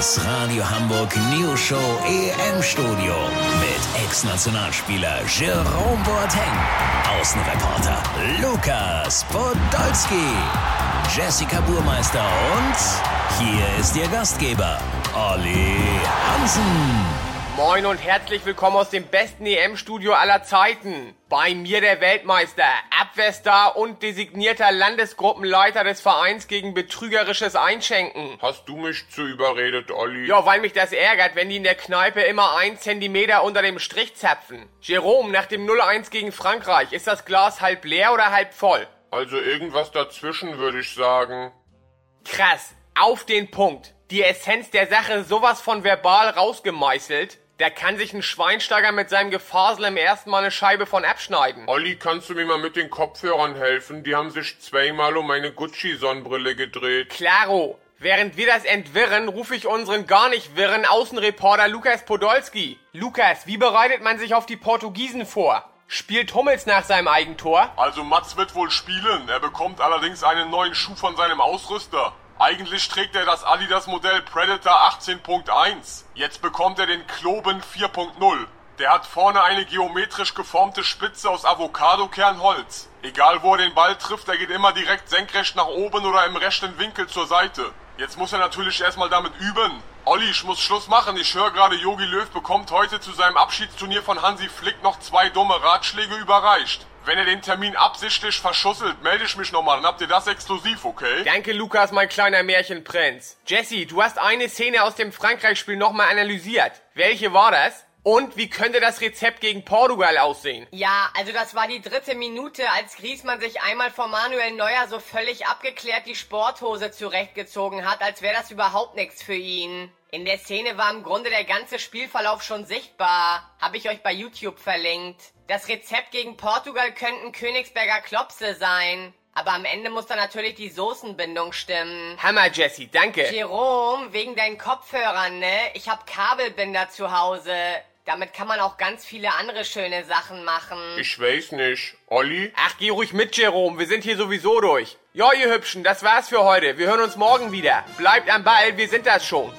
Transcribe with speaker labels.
Speaker 1: Das Radio Hamburg News Show EM Studio mit Ex-Nationalspieler Jerome Boateng, Außenreporter Lukas Podolski, Jessica Burmeister und hier ist Ihr Gastgeber Olli Hansen.
Speaker 2: Moin und herzlich willkommen aus dem besten EM-Studio aller Zeiten. Bei mir der Weltmeister, Abwehrstar und designierter Landesgruppenleiter des Vereins gegen betrügerisches Einschenken.
Speaker 3: Hast du mich zu überredet, Olli?
Speaker 2: Ja, weil mich das ärgert, wenn die in der Kneipe immer ein Zentimeter unter dem Strich zapfen. Jerome, nach dem 0-1 gegen Frankreich, ist das Glas halb leer oder halb voll?
Speaker 3: Also irgendwas dazwischen, würde ich sagen.
Speaker 2: Krass, auf den Punkt. Die Essenz der Sache sowas von verbal rausgemeißelt. Da kann sich ein Schweinsteiger mit seinem Gefasel im ersten Mal eine Scheibe von abschneiden.
Speaker 3: Olli, kannst du mir mal mit den Kopfhörern helfen? Die haben sich zweimal um meine Gucci-Sonnenbrille gedreht.
Speaker 2: Klaro. Während wir das entwirren, rufe ich unseren gar nicht wirren Außenreporter Lukas Podolski. Lukas, wie bereitet man sich auf die Portugiesen vor? Spielt Hummels nach seinem Eigentor?
Speaker 4: Also Mats wird wohl spielen. Er bekommt allerdings einen neuen Schuh von seinem Ausrüster. Eigentlich trägt er das Adidas Modell Predator 18.1. Jetzt bekommt er den Kloben 4.0. Der hat vorne eine geometrisch geformte Spitze aus Avocadokernholz. Egal wo er den Ball trifft, er geht immer direkt senkrecht nach oben oder im rechten Winkel zur Seite. Jetzt muss er natürlich erstmal damit üben. Olli, ich muss Schluss machen. Ich höre gerade, Yogi Löw bekommt heute zu seinem Abschiedsturnier von Hansi Flick noch zwei dumme Ratschläge überreicht. Wenn ihr den Termin absichtlich verschusselt, melde ich mich nochmal, dann habt ihr das exklusiv, okay?
Speaker 2: Danke, Lukas, mein kleiner Märchenprinz. Jesse, du hast eine Szene aus dem Frankreich-Spiel nochmal analysiert. Welche war das? Und wie könnte das Rezept gegen Portugal aussehen?
Speaker 5: Ja, also das war die dritte Minute, als Griezmann sich einmal vor Manuel Neuer so völlig abgeklärt die Sporthose zurechtgezogen hat, als wäre das überhaupt nichts für ihn. In der Szene war im Grunde der ganze Spielverlauf schon sichtbar. Habe ich euch bei YouTube verlinkt. Das Rezept gegen Portugal könnten Königsberger Klopse sein. Aber am Ende muss dann natürlich die Soßenbindung stimmen.
Speaker 2: Hammer, Jesse, danke.
Speaker 5: Jerome, wegen deinen Kopfhörern, ne? Ich hab Kabelbinder zu Hause. Damit kann man auch ganz viele andere schöne Sachen machen.
Speaker 3: Ich weiß nicht. Olli?
Speaker 2: Ach, geh ruhig mit, Jerome. Wir sind hier sowieso durch. Ja, ihr Hübschen, das war's für heute. Wir hören uns morgen wieder. Bleibt am Ball, wir sind das schon.